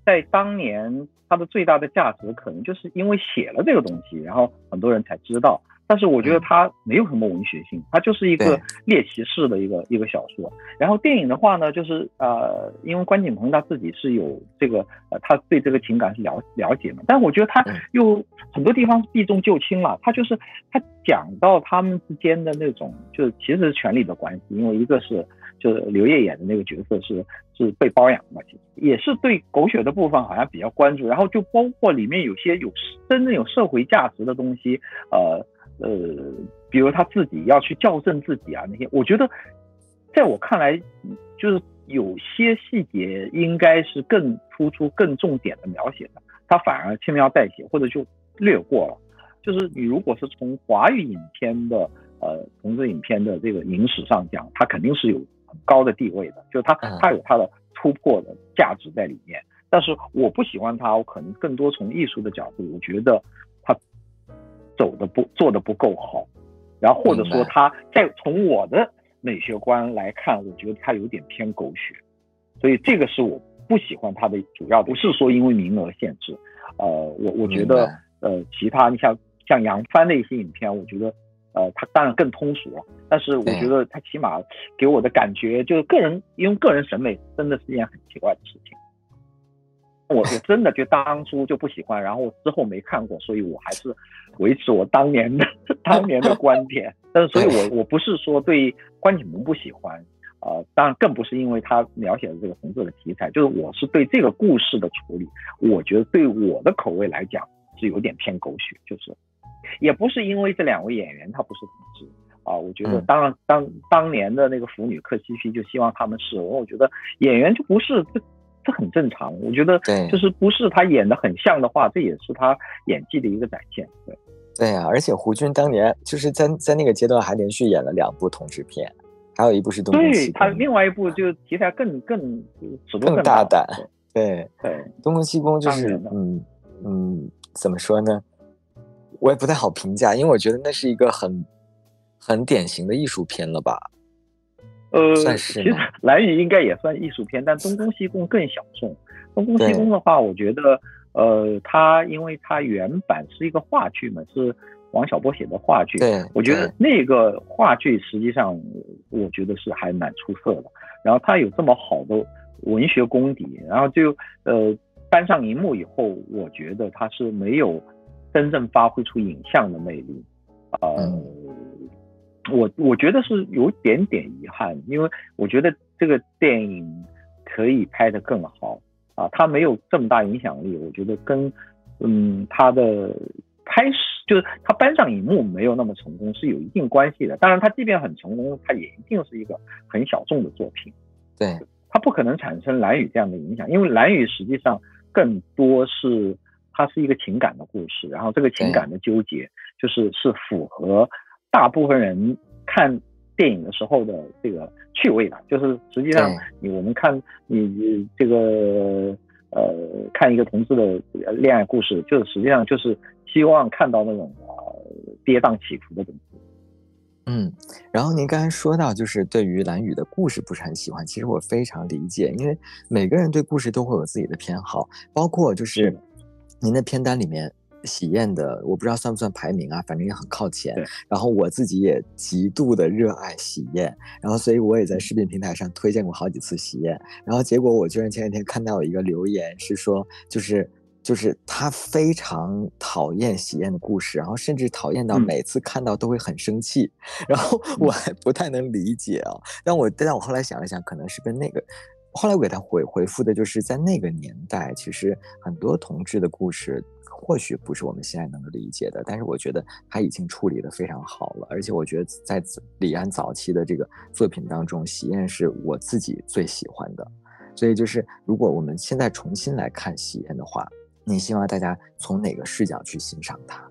在当年他的最大的价值，可能就是因为写了这个东西，然后很多人才知道。但是我觉得它没有什么文学性，它就是一个猎奇式的一个一个小说。然后电影的话呢，就是呃，因为关锦鹏他自己是有这个呃，他对这个情感是了了解嘛。但我觉得他又很多地方避重就轻了，他就是他讲到他们之间的那种，就是其实是权力的关系。因为一个是就是刘烨演的那个角色是是被包养嘛，其实也是对狗血的部分好像比较关注。然后就包括里面有些有真正有社会价值的东西，呃。呃，比如他自己要去校正自己啊，那些我觉得，在我看来，就是有些细节应该是更突出、更重点的描写的，他反而轻描淡写或者就略过了。就是你如果是从华语影片的呃同志影片的这个影史上讲，它肯定是有很高的地位的，就是它它有它的突破的价值在里面。但是我不喜欢它，我可能更多从艺术的角度，我觉得。走的不做的不够好，然后或者说他在从我的美学观来看，我觉得他有点偏狗血，所以这个是我不喜欢他的主要，不是说因为名额限制，呃，我我觉得呃其他你像像杨帆的一些影片，我觉得呃他当然更通俗了，但是我觉得他起码给我的感觉就是个人因为个人审美真的是一件很奇怪的事情。我我真的就当初就不喜欢，然后之后没看过，所以我还是维持我当年的当年的观点。但是，所以我我不是说对关锦鹏不喜欢，呃，当然更不是因为他描写的这个红色的题材，就是我是对这个故事的处理，我觉得对我的口味来讲是有点偏狗血，就是。也不是因为这两位演员他不是同志啊，我觉得当然当当年的那个腐女克西西就希望他们是，我觉得演员就不是这这很正常，我觉得对就是不是他演的很像的话，这也是他演技的一个展现，对。对呀，而且胡军当年就是在在那个阶段还连续演了两部同志片，还有一部是东宫西宫，他另外一部就题材更更尺度更大胆，对对，东宫西宫就是嗯嗯，怎么说呢？我也不太好评价，因为我觉得那是一个很很典型的艺术片了吧？呃，算是。其实蓝雨应该也算艺术片，但东宫西宫更小众。东宫西宫的话，我觉得。呃，它因为它原版是一个话剧嘛，是王小波写的话剧。对，我觉得那个话剧实际上，我觉得是还蛮出色的。然后它有这么好的文学功底，然后就呃搬上荧幕以后，我觉得它是没有真正发挥出影像的魅力。呃，我我觉得是有点点遗憾，因为我觉得这个电影可以拍得更好。啊，它没有这么大影响力，我觉得跟，嗯，它的开始就是它搬上荧幕没有那么成功是有一定关系的。当然，它即便很成功，它也一定是一个很小众的作品。对，它不可能产生蓝雨这样的影响，因为蓝雨实际上更多是它是一个情感的故事，然后这个情感的纠结就是是符合大部分人看。电影的时候的这个趣味吧，就是实际上你我们看你这个呃看一个同志的恋爱故事，就是实际上就是希望看到那种跌宕起伏的东西。嗯，然后您刚才说到就是对于蓝宇的故事不是很喜欢，其实我非常理解，因为每个人对故事都会有自己的偏好，包括就是您的片单里面。喜宴的我不知道算不算排名啊，反正也很靠前。然后我自己也极度的热爱喜宴，然后所以我也在视频平台上推荐过好几次喜宴。然后结果我居然前两天看到有一个留言是说，就是就是他非常讨厌喜宴的故事，然后甚至讨厌到每次看到都会很生气。然后我还不太能理解啊，但我但我后来想了想，可能是跟那个。后来我给他回回复的就是在那个年代，其实很多同志的故事。或许不是我们现在能够理解的，但是我觉得他已经处理的非常好了。而且我觉得在李安早期的这个作品当中，《喜宴》是我自己最喜欢的。所以就是如果我们现在重新来看《喜宴》的话，你希望大家从哪个视角去欣赏它？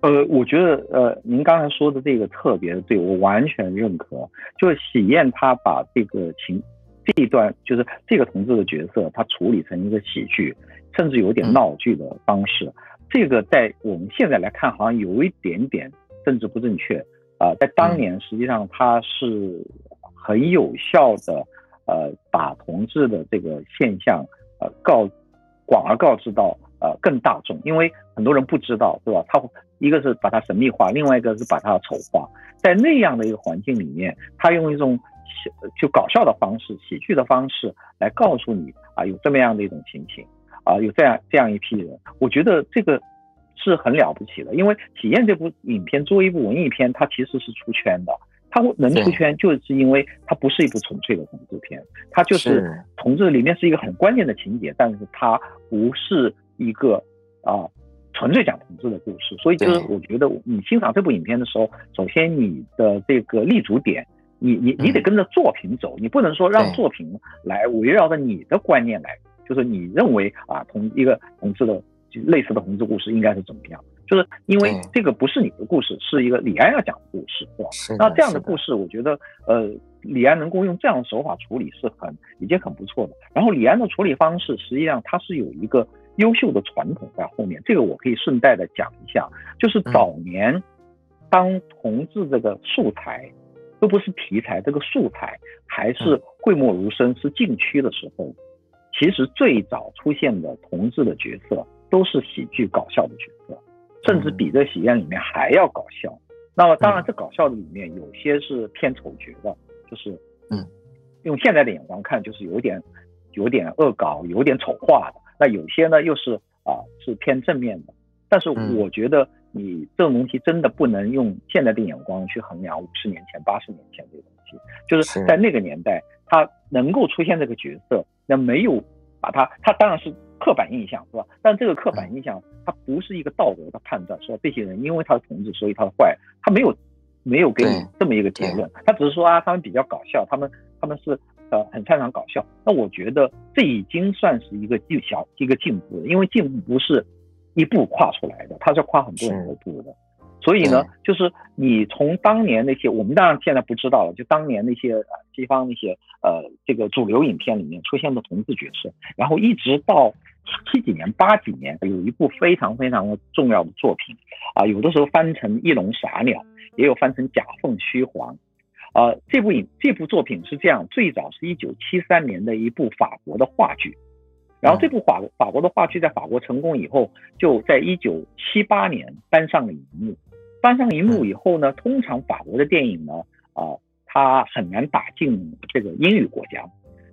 呃，我觉得呃，您刚才说的这个特别对我完全认可。就是《喜宴》他把这个情这一段，就是这个同志的角色，他处理成一个喜剧。甚至有点闹剧的方式，这个在我们现在来看，好像有一点点政治不正确啊。在当年，实际上它是很有效的，呃，把同志的这个现象，呃，告广而告之到呃更大众，因为很多人不知道，对吧？他一个是把它神秘化，另外一个是把它丑化。在那样的一个环境里面，他用一种就搞笑的方式、喜剧的方式来告诉你啊，有这么样的一种情形。啊，有这样这样一批人，我觉得这个是很了不起的。因为《体验》这部影片作为一部文艺片，它其实是出圈的。它能出圈，就是因为它不是一部纯粹的同志片，它就是同志里面是一个很关键的情节，但是它不是一个啊纯粹讲同志的故事。所以就是我觉得你欣赏这部影片的时候，首先你的这个立足点，你你你得跟着作品走，你不能说让作品来围绕着你的观念来。就是你认为啊，同一个同志的类似的同志故事应该是怎么样？就是因为这个不是你的故事，是一个李安要讲的故事，是吧？那这样的故事，我觉得呃，李安能够用这样的手法处理是很已经很不错的。然后李安的处理方式，实际上他是有一个优秀的传统在后面。这个我可以顺带的讲一下，就是早年当同志这个素材都不是题材，这个素材还是讳莫如深，是禁区的时候。其实最早出现的同志的角色都是喜剧搞笑的角色，甚至比这喜宴里面还要搞笑。那么当然，这搞笑的里面有些是偏丑角的，就是嗯，用现在的眼光看，就是有点有点恶搞、有点丑化的。那有些呢，又是啊是偏正面的。但是我觉得你这种东西真的不能用现在的眼光去衡量五十年前、八十年前这个东西。西。就是在那个年代，他能够出现这个角色，那没有把他，他当然是刻板印象，是吧？但这个刻板印象，它不是一个道德的判断，说这些人因为他是同志，所以他是坏，他没有没有给你这么一个结论，他只是说啊，他们比较搞笑，他们他们是呃很擅长搞笑。那我觉得这已经算是一个进小一个进步，因为进步不是一步跨出来的，他是跨很多很多步的。所以呢，就是你从当年那些，我们当然现在不知道了，就当年那些西方那些呃这个主流影片里面出现的同志角色，然后一直到七几年、八几年，有一部非常非常的重要的作品，啊，有的时候翻成《一笼傻鸟》，也有翻成《假凤虚凰》，啊，这部影这部作品是这样，最早是一九七三年的一部法国的话剧。然后这部法法国的话剧在法国成功以后，就在一九七八年搬上了荧幕。搬上荧幕以后呢，通常法国的电影呢，啊，他很难打进这个英语国家。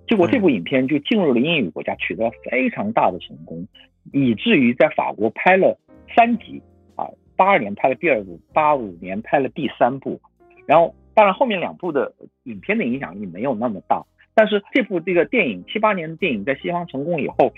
结果这部影片就进入了英语国家，取得了非常大的成功，以至于在法国拍了三集啊，八二年拍了第二部，八五年拍了第三部。然后当然后面两部的影片的影响力没有那么大。但是这部这个电影七八年的电影在西方成功以后，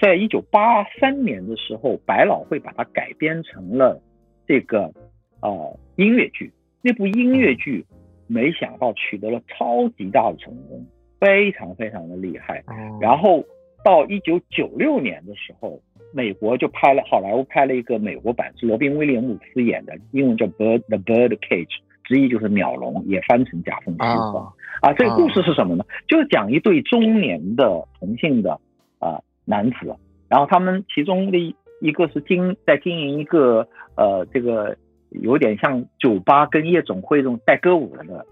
在一九八三年的时候，百老汇把它改编成了这个呃音乐剧。那部音乐剧没想到取得了超级大的成功，非常非常的厉害。然后到一九九六年的时候，美国就拍了好莱坞拍了一个美国版，是罗宾威廉姆斯演的，英文叫《Bird the Bird Cage》。之一就是鸟笼，也翻成假凤虚凰啊。这个故事是什么呢？就是讲一对中年的同性的啊男子，然后他们其中的一一个是经在经营一个呃这个有点像酒吧跟夜总会这种带歌舞的，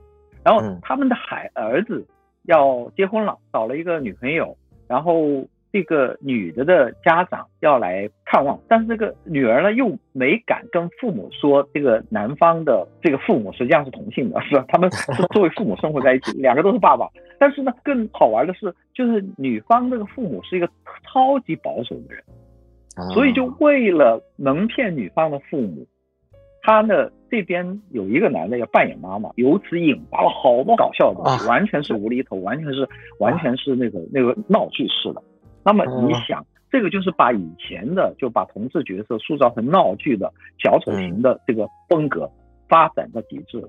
然后他们的孩儿子要结婚了，找了一个女朋友，然后。这个女的的家长要来看望，但是这个女儿呢又没敢跟父母说，这个男方的这个父母实际上是同性的，是吧？他们是作为父母生活在一起，两个都是爸爸。但是呢，更好玩的是，就是女方这个父母是一个超级保守的人，所以就为了蒙骗女方的父母，他呢这边有一个男的要扮演妈妈，由此引发了好多搞笑的东西，完全是无厘头，完全是完全是那个那个闹剧式的。那么你想，这个就是把以前的就把同志角色塑造成闹剧的小丑型的这个风格发展到极致了。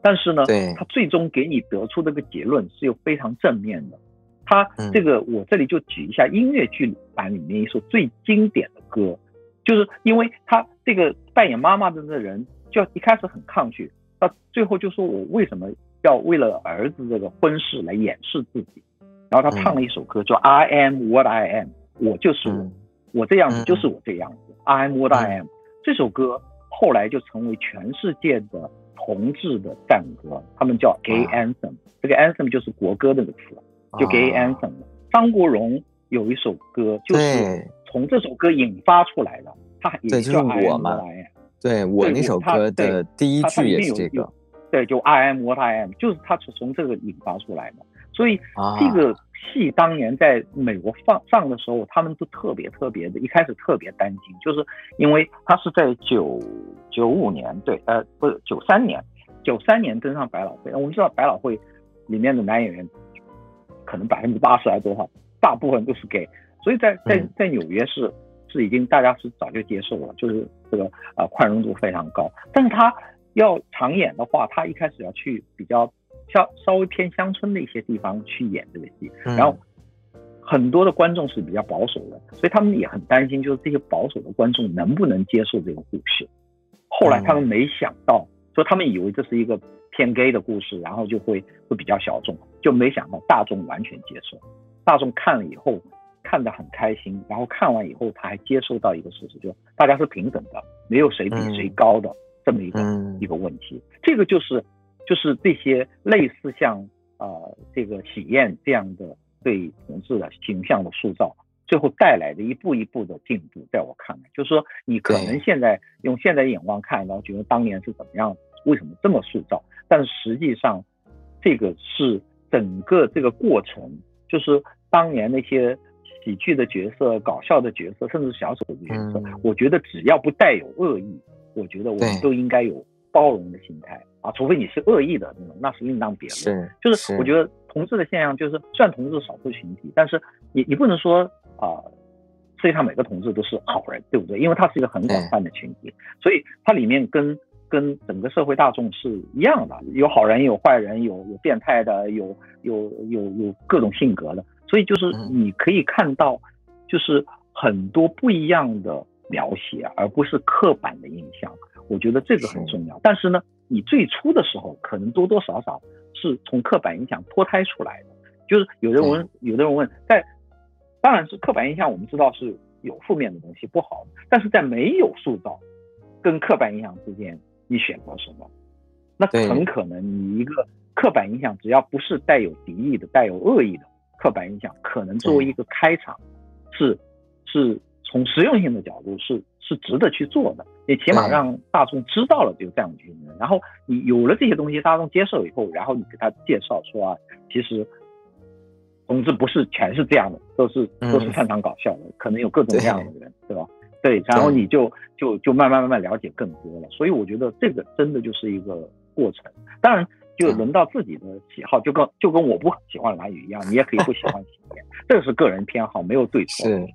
但是呢，他最终给你得出这个结论是有非常正面的。他这个我这里就举一下音乐剧版里面一首最经典的歌，就是因为他这个扮演妈妈的这人就一开始很抗拒，到最后就说我为什么要为了儿子这个婚事来掩饰自己。然后他唱了一首歌，叫 I am what I am，我就是我，我这样子就是我这样子，I am what I am。这首歌后来就成为全世界的同志的赞歌，他们叫 Gay Anthem。这个 Anthem 就是国歌那个词，就 Gay Anthem。张国荣有一首歌，就是从这首歌引发出来的，他也叫 I am what I am。对我那首歌的第一句也是这个，对，就 I am what I am，就是他从从这个引发出来的。所以这个戏当年在美国放上的时候，他们都特别特别的，一开始特别担心，就是因为他是在九九五年，对，呃，不是九三年，九三年登上百老汇。我们知道百老汇里面的男演员可能百分之八十还多少，大部分都是 gay，所以在在在纽约是是已经大家是早就接受了，就是这个呃宽容度非常高。但是他要常演的话，他一开始要去比较。稍稍微偏乡村的一些地方去演这个戏，然后很多的观众是比较保守的，所以他们也很担心，就是这些保守的观众能不能接受这个故事。后来他们没想到，说他们以为这是一个偏 gay 的故事，然后就会会比较小众，就没想到大众完全接受。大众看了以后看得很开心，然后看完以后他还接受到一个事实，就大家是平等的，没有谁比谁高的这么一个一个问题。这个就是。就是这些类似像呃这个喜宴这样的对同志的形象的塑造，最后带来的一步一步的进步，在我看来，就是说你可能现在用现在的眼光看，然后觉得当年是怎么样，为什么这么塑造？但是实际上，这个是整个这个过程，就是当年那些喜剧的角色、搞笑的角色，甚至小丑的角色，我觉得只要不带有恶意，我觉得我们都应该有包容的心态。啊，除非你是恶意的那种，那是另当别论。就是我觉得同志的现象就是，虽然同志是少数群体，但是你你不能说啊，世界上每个同志都是好人，对不对？因为他是一个很广泛的群体，所以它里面跟跟整个社会大众是一样的，有好人，有坏人，有有变态的，有有有有各种性格的，所以就是你可以看到，就是很多不一样的描写，而不是刻板的印象。我觉得这个很重要，但是呢，你最初的时候可能多多少少是从刻板印象脱胎出来的。就是有人问，有的人问，在当然是刻板印象，我们知道是有负面的东西，不好。但是在没有塑造跟刻板印象之间，你选择什么？那很可能你一个刻板印象，只要不是带有敌意的、带有恶意的刻板印象，可能作为一个开场，是是从实用性的角度是。是值得去做的，你起码让大众知道了有这样的军人，然后你有了这些东西，大众接受以后，然后你给他介绍说啊，其实，总之不是全是这样的，都是都是擅长搞笑的，可能有各种各样的人，对吧？对，然后你就就就慢慢慢慢了解更多了，所以我觉得这个真的就是一个过程。当然，就轮到自己的喜好，就跟就跟我不喜欢蓝雨一样，你也可以不喜欢喜点，*laughs* 这是个人偏好，没有对错，真的。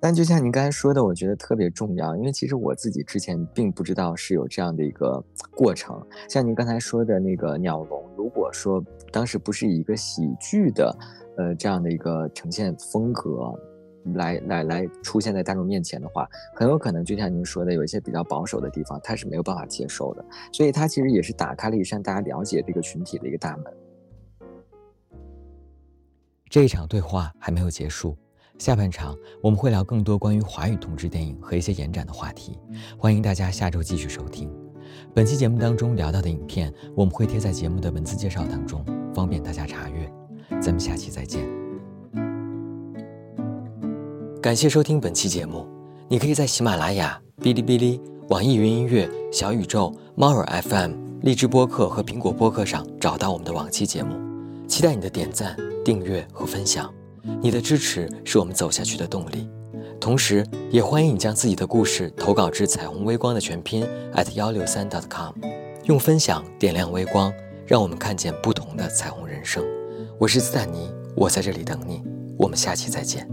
但就像您刚才说的，我觉得特别重要，因为其实我自己之前并不知道是有这样的一个过程。像您刚才说的那个鸟笼，如果说当时不是以一个喜剧的，呃，这样的一个呈现风格来来来出现在大众面前的话，很有可能就像您说的，有一些比较保守的地方，他是没有办法接受的。所以，他其实也是打开了一扇大家了解这个群体的一个大门。这一场对话还没有结束。下半场我们会聊更多关于华语同志电影和一些延展的话题，欢迎大家下周继续收听。本期节目当中聊到的影片，我们会贴在节目的文字介绍当中，方便大家查阅。咱们下期再见。感谢收听本期节目，你可以在喜马拉雅、哔哩哔哩、网易云音乐、小宇宙、猫耳 FM、荔枝播客和苹果播客上找到我们的往期节目。期待你的点赞、订阅和分享。你的支持是我们走下去的动力，同时也欢迎你将自己的故事投稿至彩虹微光的全拼 at 幺六三 dot com，用分享点亮微光，让我们看见不同的彩虹人生。我是斯坦尼，我在这里等你，我们下期再见。